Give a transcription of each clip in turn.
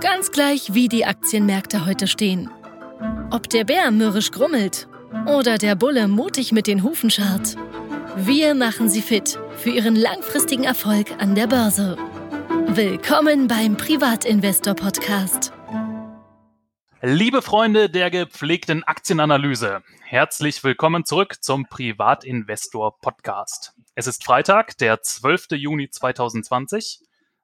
Ganz gleich, wie die Aktienmärkte heute stehen. Ob der Bär mürrisch grummelt oder der Bulle mutig mit den Hufen scharrt. Wir machen Sie fit für Ihren langfristigen Erfolg an der Börse. Willkommen beim Privatinvestor Podcast. Liebe Freunde der gepflegten Aktienanalyse, herzlich willkommen zurück zum Privatinvestor Podcast. Es ist Freitag, der 12. Juni 2020.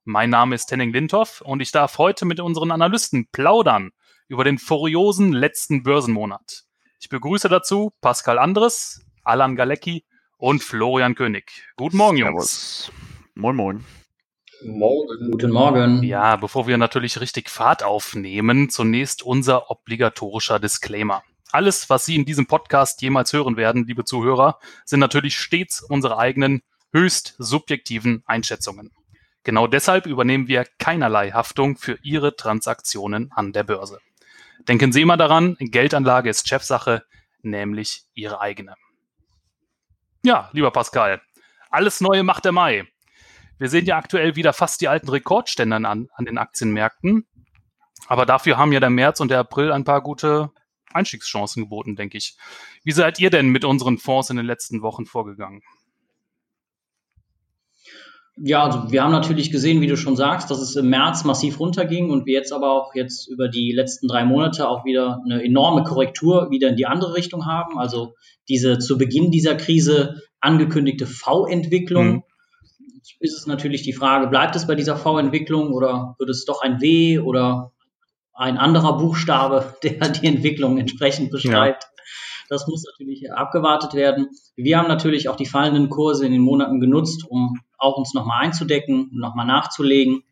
Mein Name ist Henning Lindhoff und ich darf heute mit unseren Analysten plaudern über den furiosen letzten Börsenmonat. Ich begrüße dazu Pascal Andres, Alan Galecki und Florian König. Guten Morgen, Jungs. Moin, moin. Morgen. Guten Morgen. Ja, bevor wir natürlich richtig Fahrt aufnehmen, zunächst unser obligatorischer Disclaimer. Alles, was Sie in diesem Podcast jemals hören werden, liebe Zuhörer, sind natürlich stets unsere eigenen höchst subjektiven Einschätzungen. Genau deshalb übernehmen wir keinerlei Haftung für Ihre Transaktionen an der Börse. Denken Sie immer daran, Geldanlage ist Chefsache, nämlich Ihre eigene. Ja, lieber Pascal, alles Neue macht der Mai. Wir sehen ja aktuell wieder fast die alten Rekordstände an, an den Aktienmärkten. Aber dafür haben ja der März und der April ein paar gute Einstiegschancen geboten, denke ich. Wie seid ihr denn mit unseren Fonds in den letzten Wochen vorgegangen? Ja, also wir haben natürlich gesehen, wie du schon sagst, dass es im März massiv runterging und wir jetzt aber auch jetzt über die letzten drei Monate auch wieder eine enorme Korrektur wieder in die andere Richtung haben. Also diese zu Beginn dieser Krise angekündigte V-Entwicklung. Mhm. Ist es natürlich die Frage, bleibt es bei dieser V-Entwicklung oder wird es doch ein W oder ein anderer Buchstabe, der die Entwicklung entsprechend beschreibt? Ja. Das muss natürlich abgewartet werden. Wir haben natürlich auch die fallenden Kurse in den Monaten genutzt, um auch uns nochmal einzudecken, nochmal nachzulegen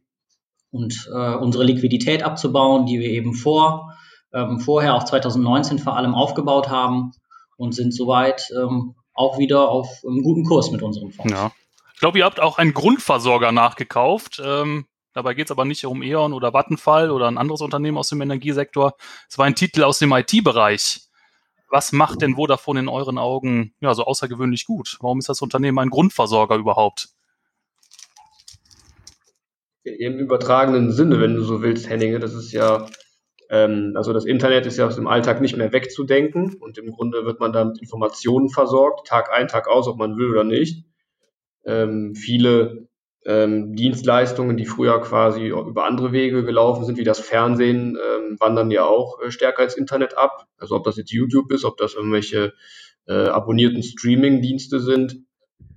und äh, unsere Liquidität abzubauen, die wir eben vor, ähm, vorher auch 2019 vor allem aufgebaut haben und sind soweit ähm, auch wieder auf einem guten Kurs mit unserem Fonds. Ja. Ich glaube, ihr habt auch einen Grundversorger nachgekauft. Ähm, dabei geht es aber nicht um E.ON oder Vattenfall oder ein anderes Unternehmen aus dem Energiesektor. Es war ein Titel aus dem IT-Bereich. Was macht denn Vodafone in euren Augen ja, so außergewöhnlich gut? Warum ist das Unternehmen ein Grundversorger überhaupt? Im übertragenen Sinne, wenn du so willst, Henninge, das ist ja, ähm, also das Internet ist ja aus dem Alltag nicht mehr wegzudenken und im Grunde wird man da mit Informationen versorgt, Tag ein, Tag aus, ob man will oder nicht. Ähm, viele ähm, Dienstleistungen, die früher quasi über andere Wege gelaufen sind, wie das Fernsehen, ähm, wandern ja auch äh, stärker ins Internet ab. Also ob das jetzt YouTube ist, ob das irgendwelche äh, abonnierten Streaming-Dienste sind.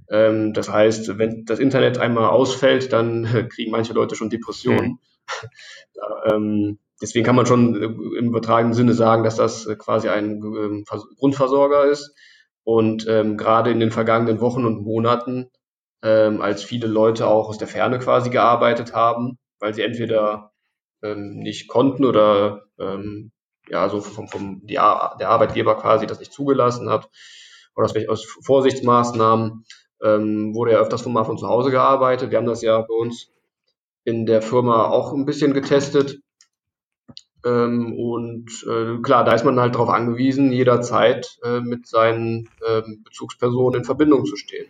Ähm, das heißt, wenn das Internet einmal ausfällt, dann äh, kriegen manche Leute schon Depressionen. Mhm. da, ähm, deswegen kann man schon äh, im übertragenen Sinne sagen, dass das äh, quasi ein ähm, Grundversorger ist. Und ähm, gerade in den vergangenen Wochen und Monaten ähm, als viele Leute auch aus der Ferne quasi gearbeitet haben, weil sie entweder ähm, nicht konnten oder ja, so vom, vom die, der Arbeitgeber quasi das nicht zugelassen hat oder aus Vorsichtsmaßnahmen ähm, wurde ja öfters von mal von zu Hause gearbeitet. Wir haben das ja bei uns in der Firma auch ein bisschen getestet. Ähm, und äh, klar, da ist man halt darauf angewiesen, jederzeit äh, mit seinen äh, Bezugspersonen in Verbindung zu stehen.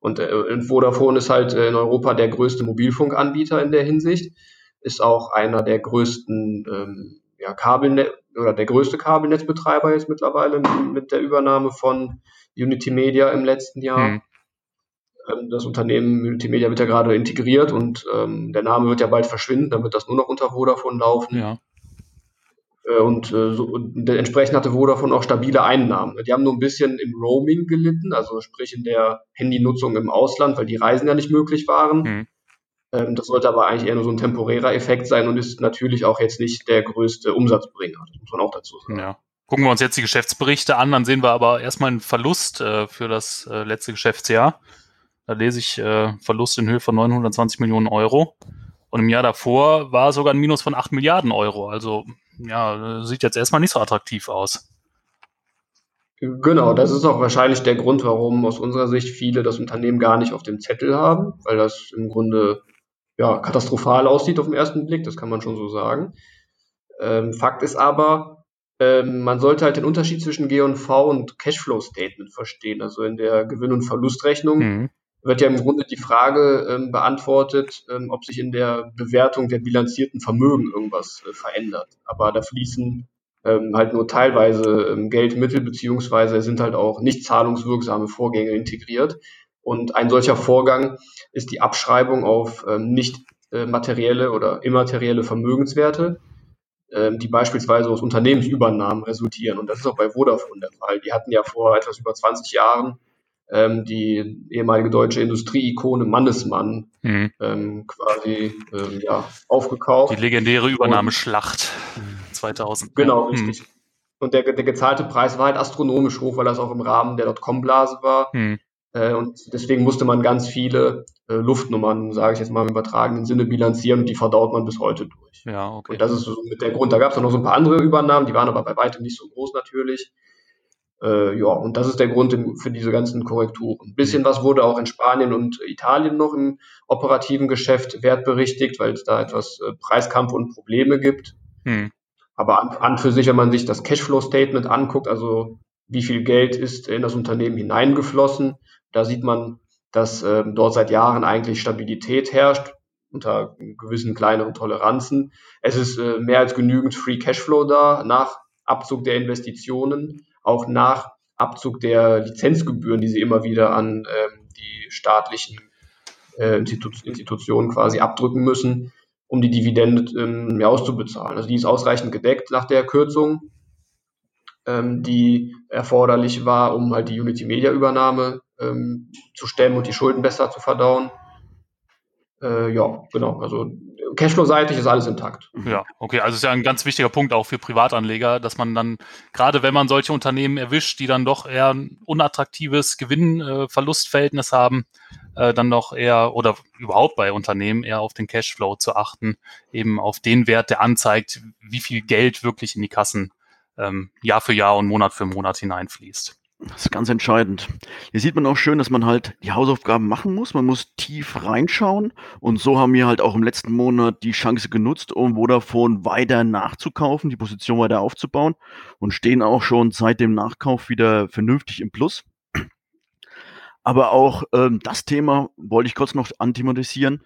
Und äh, Vodafone ist halt äh, in Europa der größte Mobilfunkanbieter in der Hinsicht, ist auch einer der größten ähm, ja, Kabelnet oder der größte Kabelnetzbetreiber jetzt mittlerweile mit der Übernahme von Unity Media im letzten Jahr. Hm. Ähm, das Unternehmen Unity Media wird ja gerade integriert und ähm, der Name wird ja bald verschwinden, dann wird das nur noch unter Vodafone laufen. Ja. Äh, und, äh, so, und entsprechend hatte Vodafone auch stabile Einnahmen. Die haben nur ein bisschen im Roaming gelitten, also sprich in der Handynutzung im Ausland, weil die Reisen ja nicht möglich waren. Mhm. Das sollte aber eigentlich eher nur so ein temporärer Effekt sein und ist natürlich auch jetzt nicht der größte Umsatzbringer, das muss man auch dazu sagen. Ja. Gucken wir uns jetzt die Geschäftsberichte an, dann sehen wir aber erstmal einen Verlust äh, für das äh, letzte Geschäftsjahr. Da lese ich äh, Verlust in Höhe von 920 Millionen Euro. Und im Jahr davor war sogar ein Minus von 8 Milliarden Euro. Also ja, sieht jetzt erstmal nicht so attraktiv aus. Genau, das ist auch wahrscheinlich der Grund, warum aus unserer Sicht viele das Unternehmen gar nicht auf dem Zettel haben, weil das im Grunde ja, katastrophal aussieht auf den ersten Blick, das kann man schon so sagen. Ähm, Fakt ist aber, man sollte halt den Unterschied zwischen G&V und Cashflow Statement verstehen. Also in der Gewinn- und Verlustrechnung mhm. wird ja im Grunde die Frage ähm, beantwortet, ähm, ob sich in der Bewertung der bilanzierten Vermögen irgendwas äh, verändert. Aber da fließen ähm, halt nur teilweise ähm, Geldmittel beziehungsweise sind halt auch nicht zahlungswirksame Vorgänge integriert. Und ein solcher Vorgang ist die Abschreibung auf ähm, nicht äh, materielle oder immaterielle Vermögenswerte, ähm, die beispielsweise aus Unternehmensübernahmen resultieren. Und das ist auch bei Vodafone der Fall. Die hatten ja vor etwas über 20 Jahren ähm, die ehemalige deutsche Industrieikone Mannesmann mhm. ähm, quasi ähm, ja, aufgekauft. Die legendäre Übernahmeschlacht 2000. Genau, ja. richtig. Mhm. Und der, der gezahlte Preis war halt astronomisch hoch, weil das auch im Rahmen der Dotcom-Blase war. Mhm. Äh, und deswegen musste man ganz viele äh, Luftnummern, sage ich jetzt mal im übertragenen Sinne, bilanzieren und die verdaut man bis heute durch. Ja, okay. Und das ist so mit der Grund. Da gab es noch so ein paar andere Übernahmen, die waren aber bei weitem nicht so groß natürlich. Äh, ja, und das ist der Grund für diese ganzen Korrekturen. Ein bisschen was wurde auch in Spanien und Italien noch im operativen Geschäft wertberichtigt, weil es da etwas äh, Preiskampf und Probleme gibt. Hm. Aber an, an für sich, wenn man sich das Cashflow-Statement anguckt, also wie viel Geld ist in das Unternehmen hineingeflossen, da sieht man, dass äh, dort seit Jahren eigentlich Stabilität herrscht unter gewissen kleineren Toleranzen. Es ist äh, mehr als genügend Free Cashflow da nach Abzug der Investitionen auch nach Abzug der Lizenzgebühren, die sie immer wieder an ähm, die staatlichen äh, Institu Institutionen quasi abdrücken müssen, um die Dividende ähm, auszubezahlen. Also die ist ausreichend gedeckt nach der Kürzung, ähm, die erforderlich war, um halt die Unity Media Übernahme ähm, zu stemmen und die Schulden besser zu verdauen. Äh, ja, genau. Also Cashflow-seitig ist alles intakt. Ja, okay. Also ist ja ein ganz wichtiger Punkt auch für Privatanleger, dass man dann, gerade wenn man solche Unternehmen erwischt, die dann doch eher ein unattraktives Gewinn-Verlustverhältnis haben, äh, dann doch eher oder überhaupt bei Unternehmen eher auf den Cashflow zu achten, eben auf den Wert, der anzeigt, wie viel Geld wirklich in die Kassen ähm, Jahr für Jahr und Monat für Monat hineinfließt. Das ist ganz entscheidend. Hier sieht man auch schön, dass man halt die Hausaufgaben machen muss. Man muss tief reinschauen. Und so haben wir halt auch im letzten Monat die Chance genutzt, um Vodafone weiter nachzukaufen, die Position weiter aufzubauen und stehen auch schon seit dem Nachkauf wieder vernünftig im Plus. Aber auch ähm, das Thema wollte ich kurz noch anthematisieren.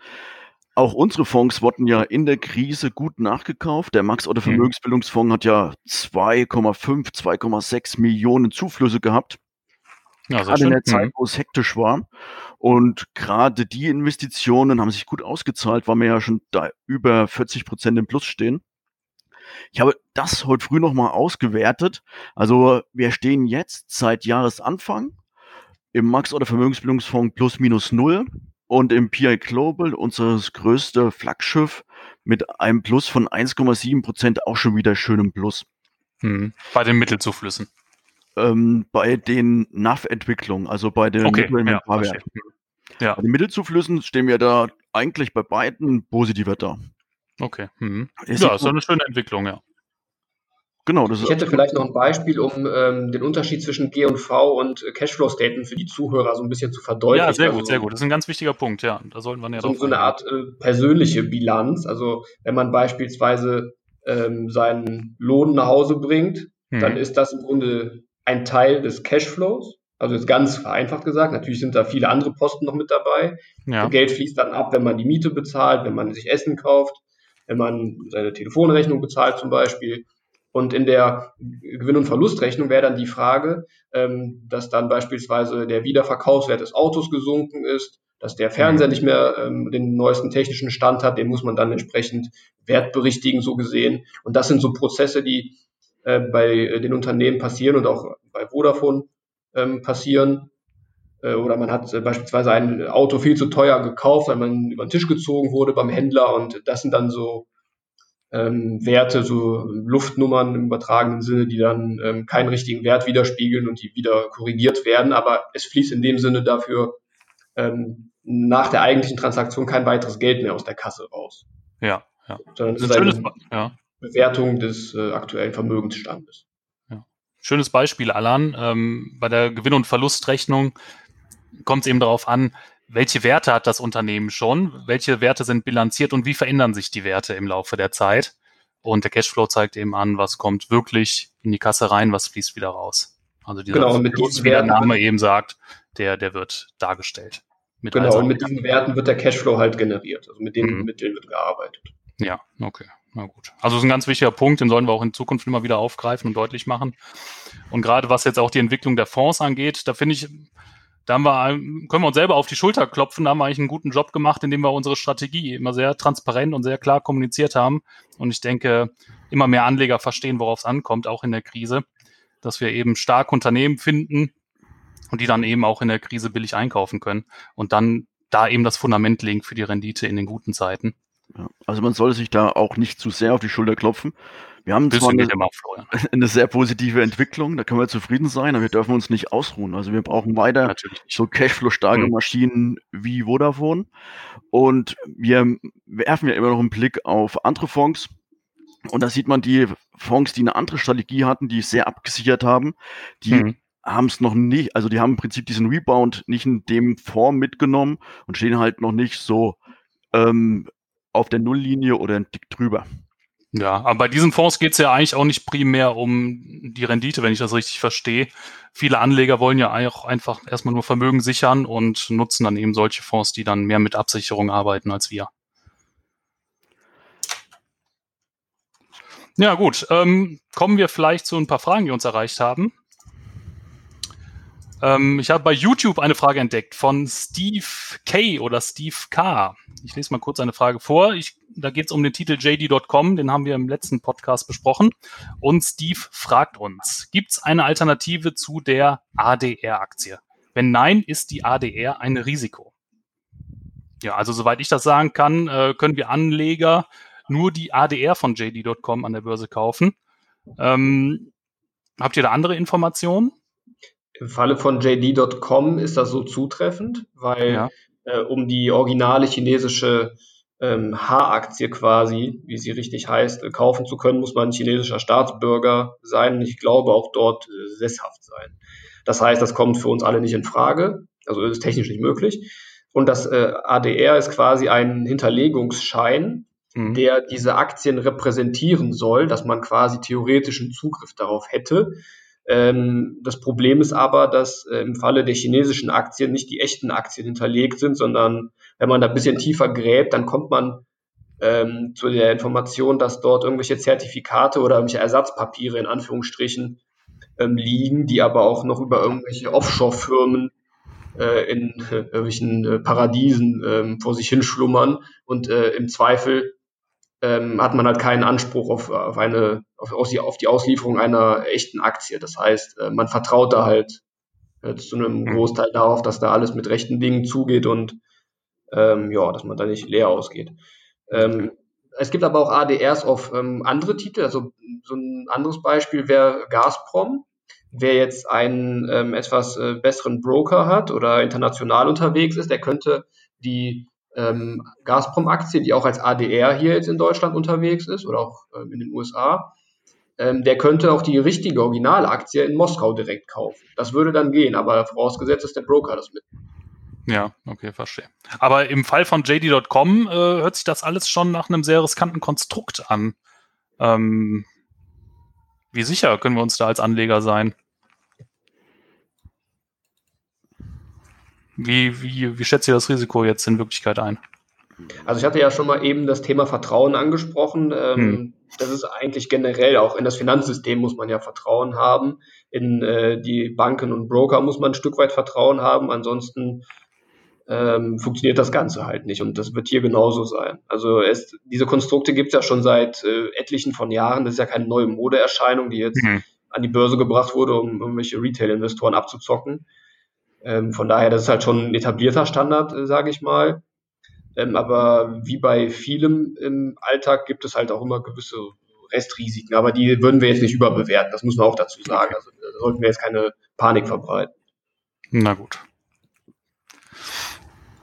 Auch unsere Fonds wurden ja in der Krise gut nachgekauft. Der Max- oder mhm. Vermögensbildungsfonds hat ja 2,5, 2,6 Millionen Zuflüsse gehabt. Ja, gerade in der Zeit, mhm. wo es hektisch war. Und gerade die Investitionen haben sich gut ausgezahlt, weil wir ja schon da über 40 Prozent im Plus stehen. Ich habe das heute früh nochmal ausgewertet. Also wir stehen jetzt seit Jahresanfang im Max- oder Vermögensbildungsfonds plus minus null und im PI Global, unser größte Flaggschiff, mit einem Plus von 1,7 Prozent auch schon wieder schön im Plus. Hm. Bei den Mittelzuflüssen. Ähm, bei den NAV-Entwicklungen, also bei den okay, ja, ja. Bei den Mittelzuflüssen stehen wir da eigentlich bei beiden positiver da. Okay. Mhm. Ja, ist eine schöne Entwicklung, ja. Genau, das ich hätte vielleicht noch ein Beispiel, um ähm, den Unterschied zwischen G und V und Cashflow-Statement für die Zuhörer so ein bisschen zu verdeutlichen. Ja, sehr gut, also, sehr gut. Das ist ein ganz wichtiger Punkt, ja. Da sollten wir ja so, so eine Art äh, persönliche Bilanz. Also wenn man beispielsweise ähm, seinen Lohn nach Hause bringt, hm. dann ist das im Grunde ein Teil des Cashflows. Also jetzt ganz vereinfacht gesagt. Natürlich sind da viele andere Posten noch mit dabei. Ja. Geld fließt dann ab, wenn man die Miete bezahlt, wenn man sich Essen kauft, wenn man seine Telefonrechnung bezahlt zum Beispiel. Und in der Gewinn- und Verlustrechnung wäre dann die Frage, ähm, dass dann beispielsweise der Wiederverkaufswert des Autos gesunken ist, dass der Fernseher nicht mehr ähm, den neuesten technischen Stand hat, den muss man dann entsprechend wertberichtigen, so gesehen. Und das sind so Prozesse, die äh, bei den Unternehmen passieren und auch bei Vodafone ähm, passieren. Äh, oder man hat äh, beispielsweise ein Auto viel zu teuer gekauft, weil man über den Tisch gezogen wurde beim Händler und das sind dann so ähm, Werte, so Luftnummern im übertragenen Sinne, die dann ähm, keinen richtigen Wert widerspiegeln und die wieder korrigiert werden. Aber es fließt in dem Sinne dafür ähm, nach der eigentlichen Transaktion kein weiteres Geld mehr aus der Kasse raus. Ja, ja. Sondern es ist eine ja. Bewertung des äh, aktuellen Vermögensstandes. Ja. Schönes Beispiel, Alan. Ähm, bei der Gewinn- und Verlustrechnung kommt es eben darauf an, welche Werte hat das Unternehmen schon, welche Werte sind bilanziert und wie verändern sich die Werte im Laufe der Zeit. Und der Cashflow zeigt eben an, was kommt wirklich in die Kasse rein, was fließt wieder raus. Also dieser genau, mit Verlust, wie der Name eben sagt, der, der wird dargestellt. Mit genau, und mit diesen Werten wird der Cashflow halt generiert. Also mit denen, mhm. mit denen wird gearbeitet. Ja, okay. Na gut. Also das ist ein ganz wichtiger Punkt, den sollen wir auch in Zukunft immer wieder aufgreifen und deutlich machen. Und gerade was jetzt auch die Entwicklung der Fonds angeht, da finde ich, da haben wir, können wir uns selber auf die Schulter klopfen, da haben wir eigentlich einen guten Job gemacht, indem wir unsere Strategie immer sehr transparent und sehr klar kommuniziert haben. Und ich denke, immer mehr Anleger verstehen, worauf es ankommt, auch in der Krise, dass wir eben stark Unternehmen finden und die dann eben auch in der Krise billig einkaufen können und dann da eben das Fundament legen für die Rendite in den guten Zeiten. Ja, also man soll sich da auch nicht zu sehr auf die Schulter klopfen. Wir haben zwar eine, immer, eine, sehr positive Entwicklung, da können wir zufrieden sein, aber wir dürfen uns nicht ausruhen. Also wir brauchen weiter so Cashflow-starke mhm. Maschinen wie Vodafone. Und wir werfen ja immer noch einen Blick auf andere Fonds. Und da sieht man die Fonds, die eine andere Strategie hatten, die sehr abgesichert haben, die mhm. haben es noch nicht, also die haben im Prinzip diesen Rebound nicht in dem Form mitgenommen und stehen halt noch nicht so ähm, auf der Nulllinie oder ein Tick drüber. Ja, aber bei diesen Fonds geht es ja eigentlich auch nicht primär um die Rendite, wenn ich das richtig verstehe. Viele Anleger wollen ja auch einfach erstmal nur Vermögen sichern und nutzen dann eben solche Fonds, die dann mehr mit Absicherung arbeiten als wir. Ja, gut. Ähm, kommen wir vielleicht zu ein paar Fragen, die uns erreicht haben. Ähm, ich habe bei YouTube eine Frage entdeckt von Steve K. oder Steve K. Ich lese mal kurz eine Frage vor. Ich, da geht es um den Titel JD.com, den haben wir im letzten Podcast besprochen. Und Steve fragt uns, gibt es eine Alternative zu der ADR-Aktie? Wenn nein, ist die ADR ein Risiko? Ja, also soweit ich das sagen kann, äh, können wir Anleger nur die ADR von JD.com an der Börse kaufen. Ähm, habt ihr da andere Informationen? Im Falle von JD.com ist das so zutreffend, weil ja. äh, um die originale chinesische ähm, H-Aktie quasi, wie sie richtig heißt, äh, kaufen zu können, muss man chinesischer Staatsbürger sein und ich glaube auch dort äh, sesshaft sein. Das heißt, das kommt für uns alle nicht in Frage, also ist technisch nicht möglich. Und das äh, ADR ist quasi ein Hinterlegungsschein, mhm. der diese Aktien repräsentieren soll, dass man quasi theoretischen Zugriff darauf hätte. Ähm, das Problem ist aber, dass äh, im Falle der chinesischen Aktien nicht die echten Aktien hinterlegt sind, sondern wenn man da ein bisschen tiefer gräbt, dann kommt man ähm, zu der Information, dass dort irgendwelche Zertifikate oder irgendwelche Ersatzpapiere in Anführungsstrichen ähm, liegen, die aber auch noch über irgendwelche Offshore-Firmen äh, in äh, irgendwelchen äh, Paradiesen äh, vor sich hinschlummern und äh, im Zweifel ähm, hat man halt keinen Anspruch auf, auf eine auf, auf die Auslieferung einer echten Aktie. Das heißt, äh, man vertraut da halt äh, zu einem mhm. Großteil darauf, dass da alles mit rechten Dingen zugeht und ähm, ja, dass man da nicht leer ausgeht. Ähm, es gibt aber auch ADRs auf ähm, andere Titel. Also so ein anderes Beispiel wäre Gazprom. Wer jetzt einen ähm, etwas äh, besseren Broker hat oder international unterwegs ist, der könnte die ähm, Gazprom-Aktie, die auch als ADR hier jetzt in Deutschland unterwegs ist oder auch ähm, in den USA, ähm, der könnte auch die richtige Originalaktie in Moskau direkt kaufen. Das würde dann gehen, aber vorausgesetzt, dass der Broker das mit. Ja, okay, verstehe. Aber im Fall von JD.com äh, hört sich das alles schon nach einem sehr riskanten Konstrukt an. Ähm, wie sicher können wir uns da als Anleger sein? Wie, wie, wie schätzt ihr das Risiko jetzt in Wirklichkeit ein? Also ich hatte ja schon mal eben das Thema Vertrauen angesprochen. Ähm, hm. Das ist eigentlich generell auch in das Finanzsystem muss man ja Vertrauen haben. In äh, die Banken und Broker muss man ein Stück weit Vertrauen haben. Ansonsten ähm, funktioniert das Ganze halt nicht. Und das wird hier genauso sein. Also es, diese Konstrukte gibt es ja schon seit äh, etlichen von Jahren. Das ist ja keine neue Modeerscheinung, die jetzt mhm. an die Börse gebracht wurde, um irgendwelche Retail-Investoren abzuzocken. Ähm, von daher, das ist halt schon ein etablierter Standard, äh, sage ich mal. Ähm, aber wie bei vielem im Alltag gibt es halt auch immer gewisse Restrisiken. Aber die würden wir jetzt nicht überbewerten, das muss man auch dazu sagen. Also da sollten wir jetzt keine Panik verbreiten. Na gut.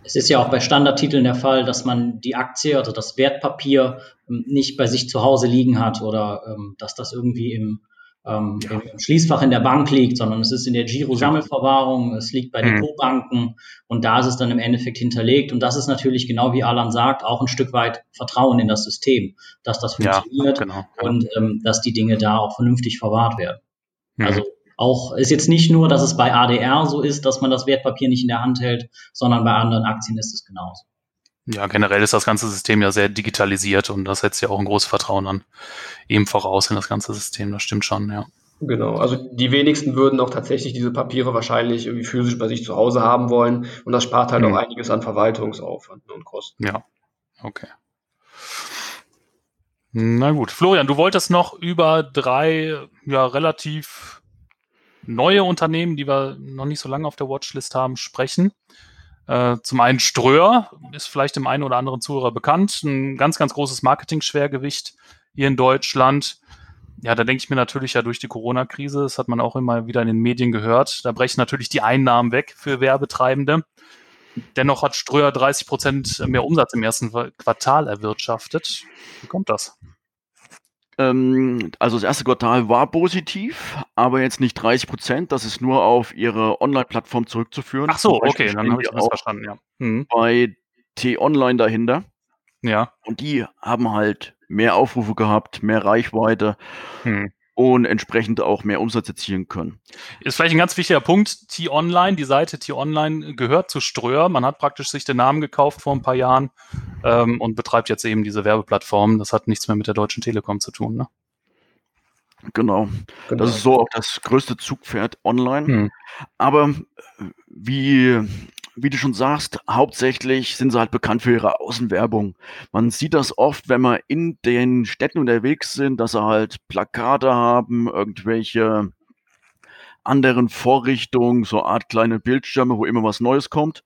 Es ist ja auch bei Standardtiteln der Fall, dass man die Aktie, also das Wertpapier, ähm, nicht bei sich zu Hause liegen hat oder ähm, dass das irgendwie im ähm, ja. im Schließfach in der Bank liegt, sondern es ist in der Giro-Sammelverwahrung, es liegt bei mhm. Depotbanken und da ist es dann im Endeffekt hinterlegt. Und das ist natürlich genau wie Alan sagt, auch ein Stück weit Vertrauen in das System, dass das funktioniert ja, genau. und ähm, dass die Dinge da auch vernünftig verwahrt werden. Mhm. Also auch ist jetzt nicht nur, dass es bei ADR so ist, dass man das Wertpapier nicht in der Hand hält, sondern bei anderen Aktien ist es genauso. Ja, generell ist das ganze System ja sehr digitalisiert und das setzt ja auch ein großes Vertrauen an eben voraus in das ganze System. Das stimmt schon, ja. Genau, also die wenigsten würden auch tatsächlich diese Papiere wahrscheinlich irgendwie physisch bei sich zu Hause haben wollen und das spart halt mhm. auch einiges an Verwaltungsaufwand und Kosten. Ja, okay. Na gut, Florian, du wolltest noch über drei ja relativ neue Unternehmen, die wir noch nicht so lange auf der Watchlist haben, sprechen. Äh, zum einen Ströer ist vielleicht dem einen oder anderen Zuhörer bekannt, ein ganz, ganz großes Marketing-Schwergewicht hier in Deutschland. Ja, da denke ich mir natürlich ja durch die Corona-Krise, das hat man auch immer wieder in den Medien gehört, da brechen natürlich die Einnahmen weg für Werbetreibende. Dennoch hat Ströer 30 Prozent mehr Umsatz im ersten Quartal erwirtschaftet. Wie kommt das? Ähm, also das erste Quartal war positiv, aber jetzt nicht 30 Prozent. Das ist nur auf ihre Online-Plattform zurückzuführen. Ach so, okay, dann habe ich das verstanden, ja. Mhm. Bei T-Online dahinter. Ja. Und die haben halt mehr Aufrufe gehabt, mehr Reichweite. Mhm und entsprechend auch mehr Umsatz erzielen können. Ist vielleicht ein ganz wichtiger Punkt. T-Online, die Seite T-Online gehört zu Ströer. Man hat praktisch sich den Namen gekauft vor ein paar Jahren ähm, und betreibt jetzt eben diese Werbeplattform. Das hat nichts mehr mit der Deutschen Telekom zu tun. Ne? Genau. genau. Das ist so auch das größte Zugpferd online. Hm. Aber äh, wie wie du schon sagst, hauptsächlich sind sie halt bekannt für ihre Außenwerbung. Man sieht das oft, wenn wir in den Städten unterwegs sind, dass sie halt Plakate haben, irgendwelche anderen Vorrichtungen, so Art kleine Bildschirme, wo immer was Neues kommt.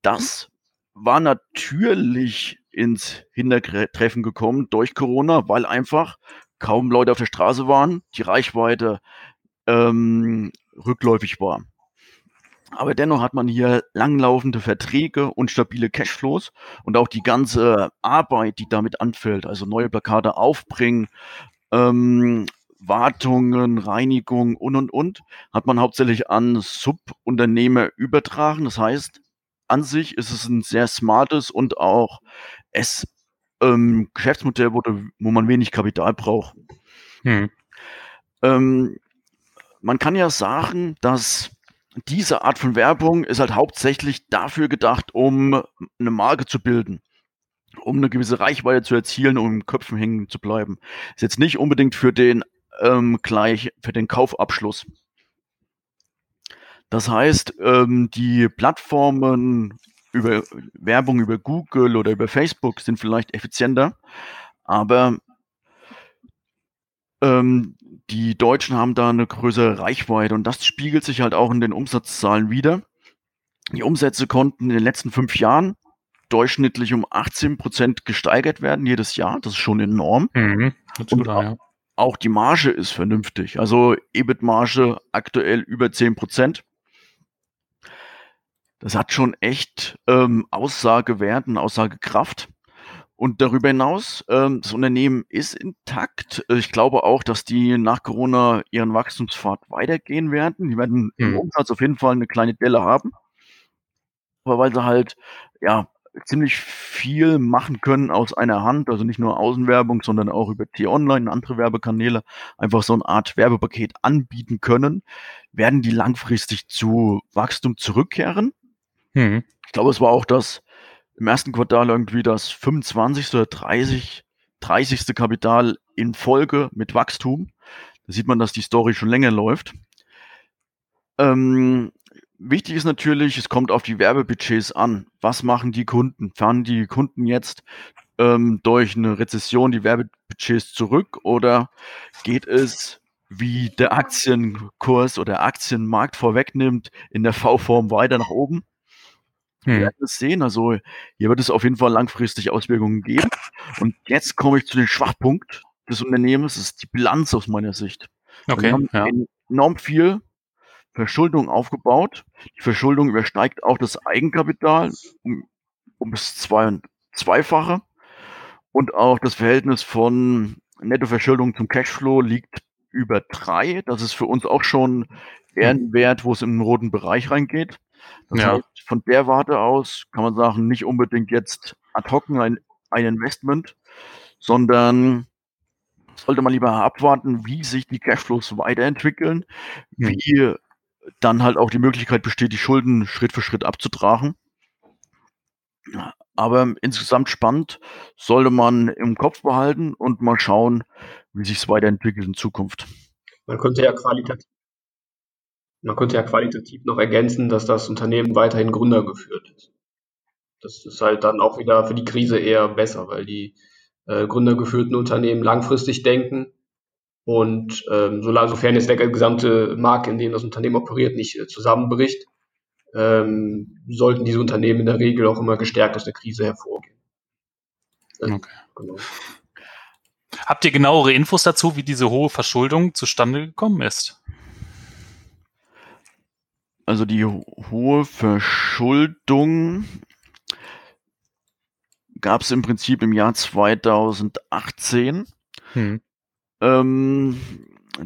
Das war natürlich ins Hintertreffen gekommen durch Corona, weil einfach kaum Leute auf der Straße waren, die Reichweite ähm, rückläufig war. Aber dennoch hat man hier langlaufende Verträge und stabile Cashflows und auch die ganze Arbeit, die damit anfällt, also neue Plakate aufbringen, ähm, Wartungen, Reinigung und und und, hat man hauptsächlich an Subunternehmer übertragen. Das heißt, an sich ist es ein sehr smartes und auch es ähm, Geschäftsmodell, wo, wo man wenig Kapital braucht. Hm. Ähm, man kann ja sagen, dass diese Art von Werbung ist halt hauptsächlich dafür gedacht, um eine Marke zu bilden, um eine gewisse Reichweite zu erzielen, um im Köpfen hängen zu bleiben. Ist jetzt nicht unbedingt für den ähm, gleich für den Kaufabschluss. Das heißt, ähm, die Plattformen über Werbung über Google oder über Facebook sind vielleicht effizienter, aber ähm, die Deutschen haben da eine größere Reichweite und das spiegelt sich halt auch in den Umsatzzahlen wieder. Die Umsätze konnten in den letzten fünf Jahren durchschnittlich um 18 Prozent gesteigert werden jedes Jahr. Das ist schon enorm. Mhm, und auch, ja. auch die Marge ist vernünftig. Also EBIT-Marge aktuell über 10 Prozent. Das hat schon echt ähm, Aussagewert und Aussagekraft. Und darüber hinaus, ähm, das Unternehmen ist intakt. Ich glaube auch, dass die nach Corona ihren Wachstumspfad weitergehen werden. Die werden mhm. im Umsatz auf jeden Fall eine kleine Delle haben. Aber weil sie halt, ja, ziemlich viel machen können aus einer Hand, also nicht nur Außenwerbung, sondern auch über T-Online und andere Werbekanäle einfach so eine Art Werbepaket anbieten können, werden die langfristig zu Wachstum zurückkehren. Mhm. Ich glaube, es war auch das im ersten Quartal irgendwie das 25. oder 30. 30. Kapital in Folge mit Wachstum. Da sieht man, dass die Story schon länger läuft. Ähm, wichtig ist natürlich, es kommt auf die Werbebudgets an. Was machen die Kunden? Fahren die Kunden jetzt ähm, durch eine Rezession die Werbebudgets zurück oder geht es, wie der Aktienkurs oder Aktienmarkt vorwegnimmt, in der V-Form weiter nach oben? Wir hm. werden es sehen. Also hier wird es auf jeden Fall langfristig Auswirkungen geben. Und jetzt komme ich zu dem Schwachpunkt des Unternehmens. Das ist die Bilanz aus meiner Sicht. Okay. Wir haben ja. enorm viel Verschuldung aufgebaut. Die Verschuldung übersteigt auch das Eigenkapital um, um das zwei, Zweifache. Und auch das Verhältnis von Nettoverschuldung zum Cashflow liegt über drei. Das ist für uns auch schon eher ein Wert, wo es im roten Bereich reingeht. Das ja. heißt, von der Warte aus kann man sagen, nicht unbedingt jetzt ad hoc ein, ein Investment, sondern sollte man lieber abwarten, wie sich die Cashflows weiterentwickeln, wie dann halt auch die Möglichkeit besteht, die Schulden Schritt für Schritt abzutragen. Aber insgesamt spannend sollte man im Kopf behalten und mal schauen, wie sich es weiterentwickelt in Zukunft. Man könnte ja qualitativ, man könnte ja qualitativ noch ergänzen, dass das Unternehmen weiterhin gründergeführt ist. Das ist halt dann auch wieder für die Krise eher besser, weil die äh, gründergeführten Unternehmen langfristig denken und ähm, sofern jetzt der gesamte Markt, in dem das Unternehmen operiert, nicht äh, zusammenbricht, ähm, sollten diese Unternehmen in der Regel auch immer gestärkt aus der Krise hervorgehen. Okay. Genau. Habt ihr genauere Infos dazu, wie diese hohe Verschuldung zustande gekommen ist? Also die hohe Verschuldung gab es im Prinzip im Jahr 2018. Hm. Ähm,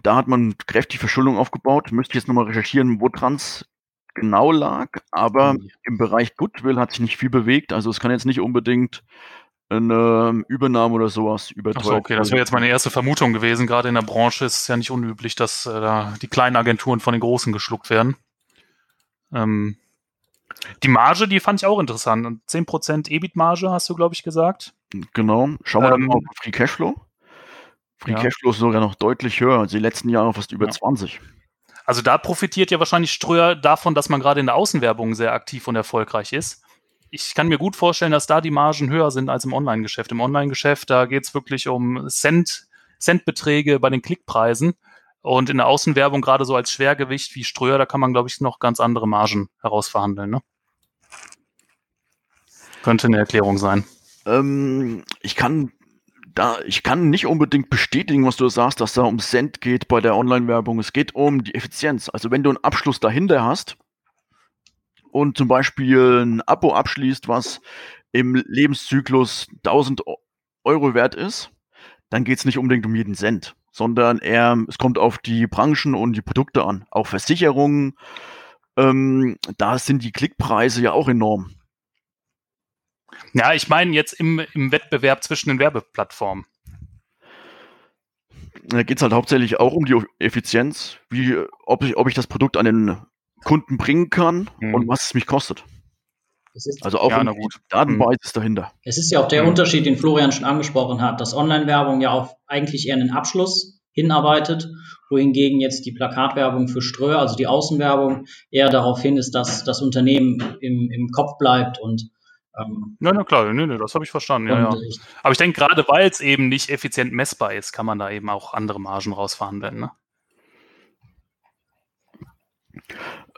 da hat man kräftig Verschuldung aufgebaut. Müsste ich jetzt nochmal recherchieren, wo Trans genau lag, aber hm. im Bereich Goodwill hat sich nicht viel bewegt. Also es kann jetzt nicht unbedingt eine Übernahme oder sowas überteuert. Achso, okay, das wäre jetzt meine erste Vermutung gewesen. Gerade in der Branche ist es ja nicht unüblich, dass äh, da die kleinen Agenturen von den großen geschluckt werden. Ähm, die Marge, die fand ich auch interessant. Und 10% EBIT-Marge hast du, glaube ich, gesagt. Genau. Schauen wir ähm, dann mal auf Free Cashflow. Free ja. Cashflow ist sogar noch deutlich höher. Also die letzten Jahre fast über ja. 20. Also da profitiert ja wahrscheinlich Ströer davon, dass man gerade in der Außenwerbung sehr aktiv und erfolgreich ist. Ich kann mir gut vorstellen, dass da die Margen höher sind als im Online-Geschäft. Im Online-Geschäft, da geht es wirklich um Cent, Centbeträge bei den Klickpreisen. Und in der Außenwerbung, gerade so als Schwergewicht wie Ströer, da kann man, glaube ich, noch ganz andere Margen herausverhandeln. Ne? Könnte eine Erklärung sein. Ähm, ich kann da, ich kann nicht unbedingt bestätigen, was du sagst, dass da um Cent geht bei der Online-Werbung. Es geht um die Effizienz. Also wenn du einen Abschluss dahinter hast und zum Beispiel ein Abo abschließt, was im Lebenszyklus 1000 Euro wert ist, dann geht es nicht unbedingt um jeden Cent, sondern eher, es kommt auf die Branchen und die Produkte an. Auch Versicherungen, ähm, da sind die Klickpreise ja auch enorm. Ja, ich meine jetzt im, im Wettbewerb zwischen den Werbeplattformen. Da geht es halt hauptsächlich auch um die Effizienz, wie, ob, ich, ob ich das Produkt an den Kunden bringen kann mhm. und was es mich kostet. Also auch ja, um die Datenbasis dahinter. Es ist ja auch der mhm. Unterschied, den Florian schon angesprochen hat, dass Online-Werbung ja auf eigentlich eher einen Abschluss hinarbeitet, wohingegen jetzt die Plakatwerbung für Ströer, also die Außenwerbung, eher darauf hin ist, dass das Unternehmen im, im Kopf bleibt und ähm, ja, na klar, nee, nee, das habe ich verstanden. Ja, ja. Aber ich denke, gerade weil es eben nicht effizient messbar ist, kann man da eben auch andere Margen rausverhandeln. Ne?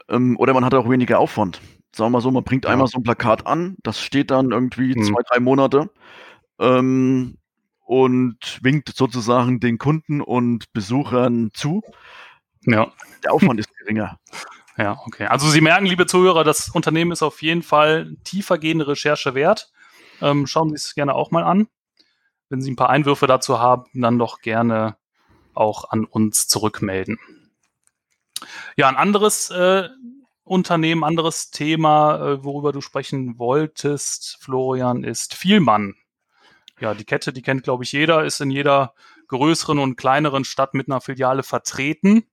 Ähm, oder man hat auch weniger Aufwand. Sagen wir so, man bringt ja. einmal so ein Plakat an, das steht dann irgendwie hm. zwei, drei Monate ähm, und winkt sozusagen den Kunden und Besuchern zu. Ja. Der Aufwand ist geringer. Ja, okay. Also Sie merken, liebe Zuhörer, das Unternehmen ist auf jeden Fall tiefergehende Recherche wert. Ähm, schauen Sie es gerne auch mal an. Wenn Sie ein paar Einwürfe dazu haben, dann doch gerne auch an uns zurückmelden. Ja, ein anderes äh, Unternehmen, anderes Thema, äh, worüber du sprechen wolltest, Florian, ist Vielmann. Ja, die Kette, die kennt, glaube ich, jeder, ist in jeder größeren und kleineren Stadt mit einer Filiale vertreten.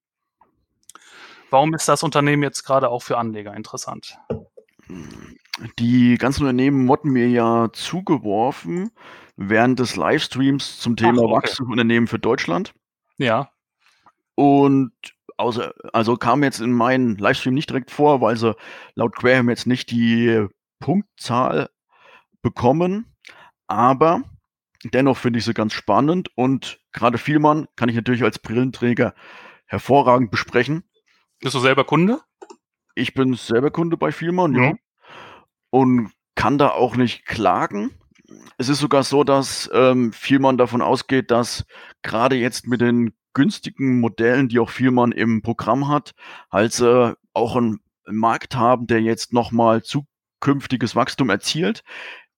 Warum ist das Unternehmen jetzt gerade auch für Anleger interessant? Die ganzen Unternehmen wurden mir ja zugeworfen während des Livestreams zum Thema okay. Wachstumsunternehmen für Deutschland. Ja. Und außer, also kam jetzt in meinen Livestream nicht direkt vor, weil sie laut Graham jetzt nicht die Punktzahl bekommen. Aber dennoch finde ich sie ganz spannend und gerade Vielmann kann ich natürlich als Brillenträger hervorragend besprechen. Bist du selber Kunde? Ich bin selber Kunde bei Vielmann, ja. ja. Und kann da auch nicht klagen. Es ist sogar so, dass ähm, Vielmann davon ausgeht, dass gerade jetzt mit den günstigen Modellen, die auch Vielmann im Programm hat, halt äh, auch einen Markt haben, der jetzt nochmal zukünftiges Wachstum erzielt.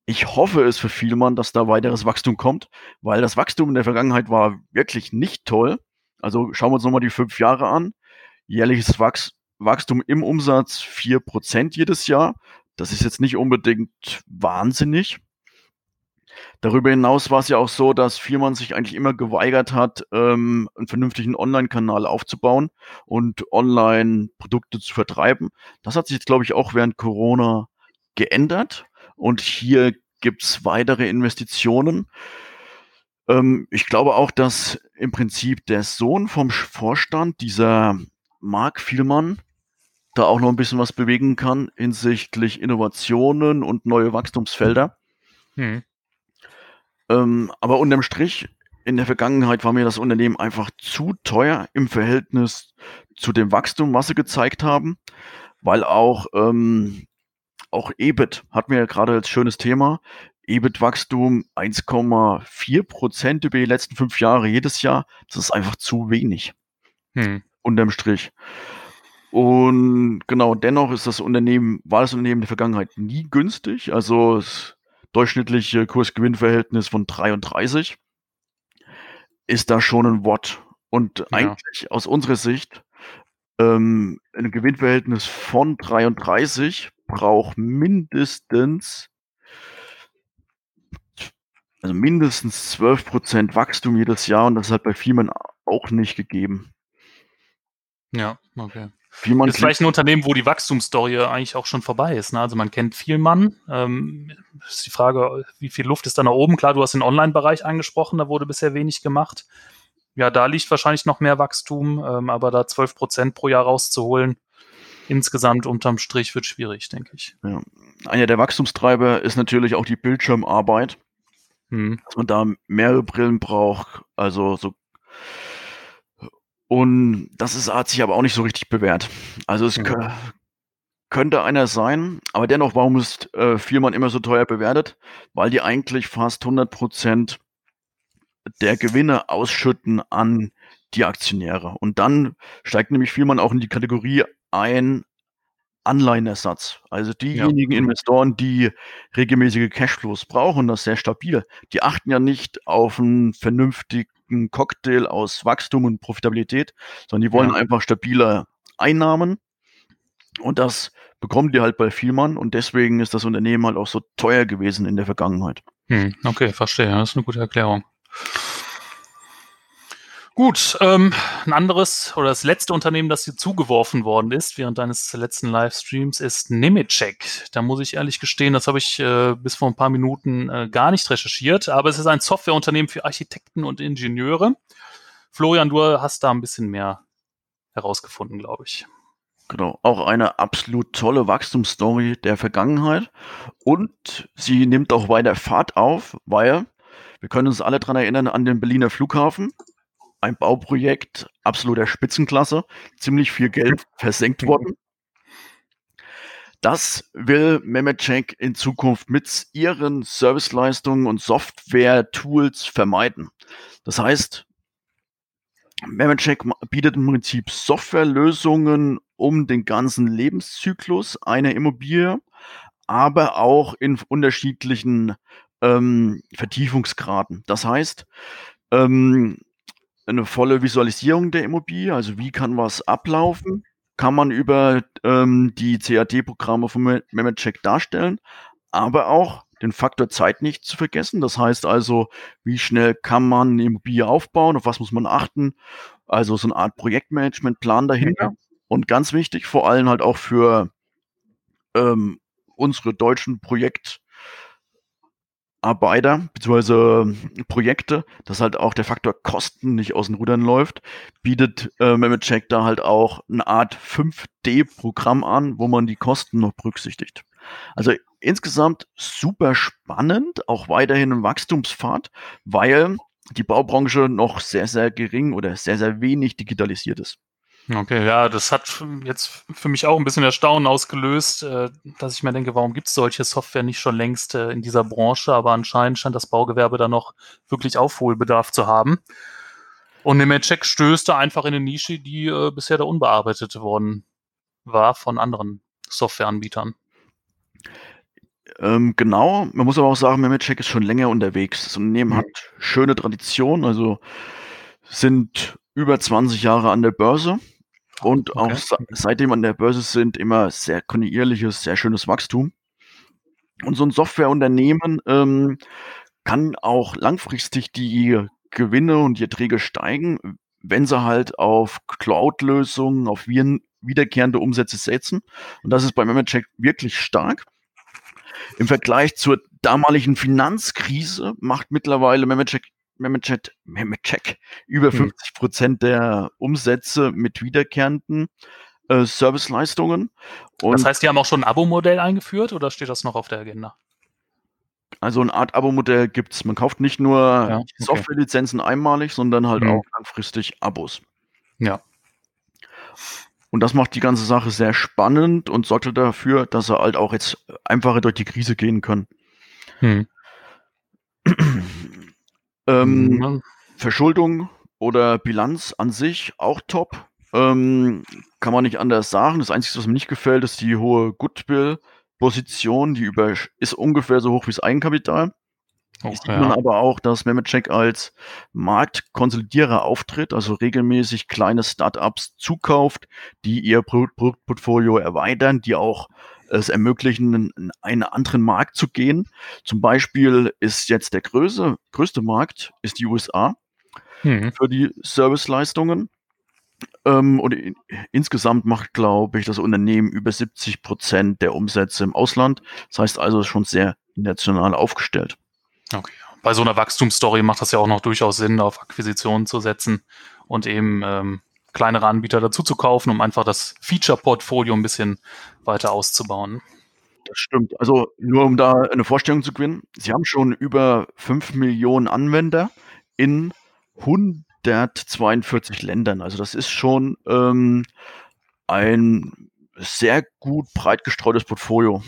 Ich hoffe es für Vielmann, dass da weiteres Wachstum kommt, weil das Wachstum in der Vergangenheit war wirklich nicht toll. Also schauen wir uns nochmal die fünf Jahre an jährliches Wachs Wachstum im Umsatz 4% jedes Jahr. Das ist jetzt nicht unbedingt wahnsinnig. Darüber hinaus war es ja auch so, dass Firman sich eigentlich immer geweigert hat, ähm, einen vernünftigen Online-Kanal aufzubauen und Online-Produkte zu vertreiben. Das hat sich jetzt, glaube ich, auch während Corona geändert. Und hier gibt es weitere Investitionen. Ähm, ich glaube auch, dass im Prinzip der Sohn vom Vorstand, dieser Marc Vielmann, da auch noch ein bisschen was bewegen kann hinsichtlich Innovationen und neue Wachstumsfelder. Hm. Ähm, aber unterm Strich, in der Vergangenheit war mir das Unternehmen einfach zu teuer im Verhältnis zu dem Wachstum, was sie gezeigt haben, weil auch, ähm, auch EBIT hat mir ja gerade als schönes Thema. EBIT-Wachstum 1,4 Prozent über die letzten fünf Jahre jedes Jahr. Das ist einfach zu wenig. Hm. Unterm Strich. Und genau, dennoch ist das Unternehmen, war das Unternehmen in der Vergangenheit nie günstig. Also das durchschnittliche Kurs-Gewinn-Verhältnis von 33 ist da schon ein Wort. Und ja. eigentlich aus unserer Sicht ähm, ein Gewinnverhältnis von 33 braucht mindestens also mindestens 12% Wachstum jedes Jahr und das halt bei Firmen auch nicht gegeben. Ja, okay. Ist vielleicht ein Unternehmen, wo die Wachstumsstory eigentlich auch schon vorbei ist. Ne? Also man kennt Vielmann. Ähm, ist die Frage, wie viel Luft ist da nach oben? Klar, du hast den Online-Bereich angesprochen, da wurde bisher wenig gemacht. Ja, da liegt wahrscheinlich noch mehr Wachstum, ähm, aber da 12 Prozent pro Jahr rauszuholen, insgesamt unterm Strich wird schwierig, denke ich. Ja. Einer der Wachstumstreiber ist natürlich auch die Bildschirmarbeit. Hm. Dass man da mehrere Brillen braucht, also so und das ist, hat sich aber auch nicht so richtig bewährt. Also es mhm. könnte einer sein, aber dennoch, warum ist äh, immer so teuer bewertet? Weil die eigentlich fast 100 Prozent der Gewinne ausschütten an die Aktionäre. Und dann steigt nämlich Firman auch in die Kategorie ein Anleihenersatz. Also diejenigen ja. Investoren, die regelmäßige Cashflows brauchen, das sehr stabil, die achten ja nicht auf einen vernünftig perfekten Cocktail aus Wachstum und Profitabilität, sondern die wollen ja. einfach stabile Einnahmen. Und das bekommen die halt bei Vielmann und deswegen ist das Unternehmen halt auch so teuer gewesen in der Vergangenheit. Hm, okay, verstehe. Das ist eine gute Erklärung. Gut, ähm, ein anderes oder das letzte Unternehmen, das dir zugeworfen worden ist während deines letzten Livestreams, ist Nemetschek. Da muss ich ehrlich gestehen, das habe ich äh, bis vor ein paar Minuten äh, gar nicht recherchiert, aber es ist ein Softwareunternehmen für Architekten und Ingenieure. Florian, du hast da ein bisschen mehr herausgefunden, glaube ich. Genau, auch eine absolut tolle Wachstumsstory der Vergangenheit und sie nimmt auch weiter Fahrt auf, weil wir können uns alle daran erinnern an den Berliner Flughafen ein Bauprojekt absoluter Spitzenklasse, ziemlich viel Geld versenkt worden. Das will Memechek in Zukunft mit ihren Serviceleistungen und Software-Tools vermeiden. Das heißt, Memechek bietet im Prinzip Softwarelösungen um den ganzen Lebenszyklus einer Immobilie, aber auch in unterschiedlichen ähm, Vertiefungsgraden. Das heißt, ähm, eine volle Visualisierung der Immobilie, also wie kann was ablaufen, kann man über ähm, die CAD-Programme von MemoCheck darstellen, aber auch den Faktor Zeit nicht zu vergessen. Das heißt also, wie schnell kann man eine Immobilie aufbauen, auf was muss man achten. Also so eine Art Projektmanagementplan dahinter. Mhm. Und ganz wichtig, vor allem halt auch für ähm, unsere deutschen Projekt- Arbeiter bzw. Projekte, dass halt auch der Faktor Kosten nicht aus den Rudern läuft, bietet äh, MemoCheck da halt auch eine Art 5D-Programm an, wo man die Kosten noch berücksichtigt. Also insgesamt super spannend, auch weiterhin ein Wachstumspfad, weil die Baubranche noch sehr, sehr gering oder sehr, sehr wenig digitalisiert ist. Okay, ja, das hat jetzt für mich auch ein bisschen Erstaunen ausgelöst, äh, dass ich mir denke, warum gibt es solche Software nicht schon längst äh, in dieser Branche? Aber anscheinend scheint das Baugewerbe da noch wirklich Aufholbedarf zu haben. Und Nemetschek stößt da einfach in eine Nische, die äh, bisher da unbearbeitet worden war von anderen Softwareanbietern. Ähm, genau, man muss aber auch sagen, Nemetschek ist schon länger unterwegs. Das Unternehmen mhm. hat schöne Tradition, also sind über 20 Jahre an der Börse und okay. auch seitdem an der Börse sind immer sehr kontinuierliches, sehr schönes Wachstum. Und so ein Softwareunternehmen ähm, kann auch langfristig die Gewinne und die Erträge steigen, wenn sie halt auf Cloud-Lösungen, auf wiederkehrende Umsätze setzen. Und das ist bei MemoCheck wirklich stark. Im Vergleich zur damaligen Finanzkrise macht mittlerweile MemoCheck Memchat, Memcheck über 50 hm. Prozent der Umsätze mit wiederkehrenden äh, Serviceleistungen. Und das heißt, die haben auch schon ein Abo-Modell eingeführt oder steht das noch auf der Agenda? Also eine Art Abo-Modell gibt es. Man kauft nicht nur ja, okay. Softwarelizenzen einmalig, sondern halt mhm. auch langfristig Abos. Ja. Und das macht die ganze Sache sehr spannend und sorgt dafür, dass sie halt auch jetzt einfacher durch die Krise gehen können. Hm. ähm, mhm. Verschuldung oder Bilanz an sich auch top. Ähm, kann man nicht anders sagen. Das Einzige, was mir nicht gefällt, ist die hohe Goodwill-Position. Die über, ist ungefähr so hoch wie das Eigenkapital. Oh, sieht ja. man aber auch, dass Memecheck als Marktkonsolidierer auftritt, also regelmäßig kleine Startups zukauft, die ihr Produktportfolio erweitern, die auch es ermöglichen, in einen anderen Markt zu gehen. Zum Beispiel ist jetzt der größte, größte Markt ist die USA hm. für die Serviceleistungen. Ähm, und in, insgesamt macht, glaube ich, das Unternehmen über 70 Prozent der Umsätze im Ausland. Das heißt also schon sehr international aufgestellt. Okay. Bei so einer Wachstumsstory macht das ja auch noch durchaus Sinn, auf Akquisitionen zu setzen und eben ähm, kleinere Anbieter dazu zu kaufen, um einfach das Feature-Portfolio ein bisschen weiter auszubauen. Das stimmt. Also nur um da eine Vorstellung zu gewinnen, Sie haben schon über 5 Millionen Anwender in 142 Ländern. Also das ist schon ähm, ein sehr gut breit gestreutes Portfolio.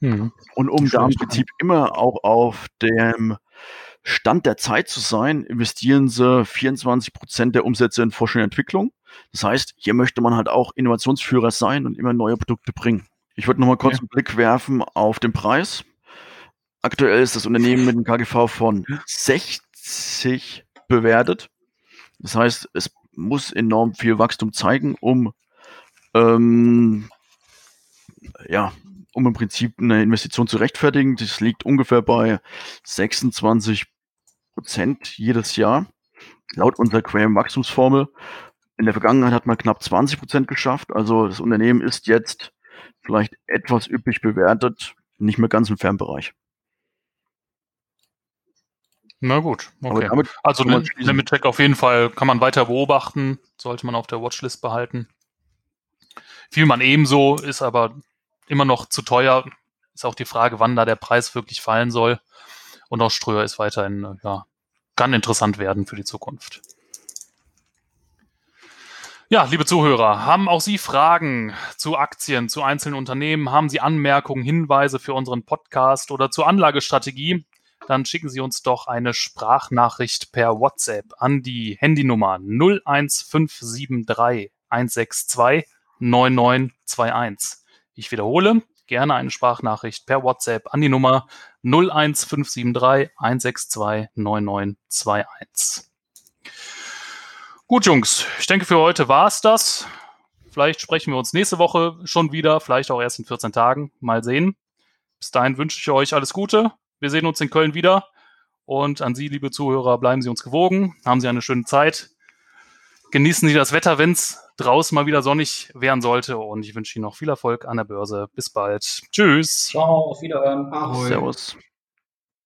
Mhm. Und um da im Prinzip immer auch auf dem Stand der Zeit zu sein, investieren sie 24 Prozent der Umsätze in Forschung und Entwicklung. Das heißt, hier möchte man halt auch Innovationsführer sein und immer neue Produkte bringen. Ich würde nochmal kurz okay. einen Blick werfen auf den Preis. Aktuell ist das Unternehmen mit einem KGV von 60 bewertet. Das heißt, es muss enorm viel Wachstum zeigen, um ähm, ja, um im Prinzip eine Investition zu rechtfertigen. Das liegt ungefähr bei 26 Prozent jedes Jahr, laut unserer Quellen-Wachstumsformel. In der Vergangenheit hat man knapp 20 Prozent geschafft. Also das Unternehmen ist jetzt vielleicht etwas üppig bewertet, nicht mehr ganz im Fernbereich. Na gut, okay. also Limit Check auf jeden Fall kann man weiter beobachten, sollte man auf der Watchlist behalten. Viel man ebenso, ist aber immer noch zu teuer. Ist auch die Frage, wann da der Preis wirklich fallen soll. Und auch Ströer ist weiterhin, ja, kann interessant werden für die Zukunft. Ja, liebe Zuhörer, haben auch Sie Fragen zu Aktien, zu einzelnen Unternehmen? Haben Sie Anmerkungen, Hinweise für unseren Podcast oder zur Anlagestrategie? Dann schicken Sie uns doch eine Sprachnachricht per WhatsApp an die Handynummer 01573 162 9921. Ich wiederhole, gerne eine Sprachnachricht per WhatsApp an die Nummer 01573 162 9921. Gut, Jungs, ich denke, für heute war es das. Vielleicht sprechen wir uns nächste Woche schon wieder, vielleicht auch erst in 14 Tagen. Mal sehen. Bis dahin wünsche ich euch alles Gute. Wir sehen uns in Köln wieder. Und an Sie, liebe Zuhörer, bleiben Sie uns gewogen. Haben Sie eine schöne Zeit. Genießen Sie das Wetter, wenn es draußen mal wieder sonnig werden sollte. Und ich wünsche Ihnen noch viel Erfolg an der Börse. Bis bald. Tschüss. Ciao, auf Wiederhören. Ahoi. Servus.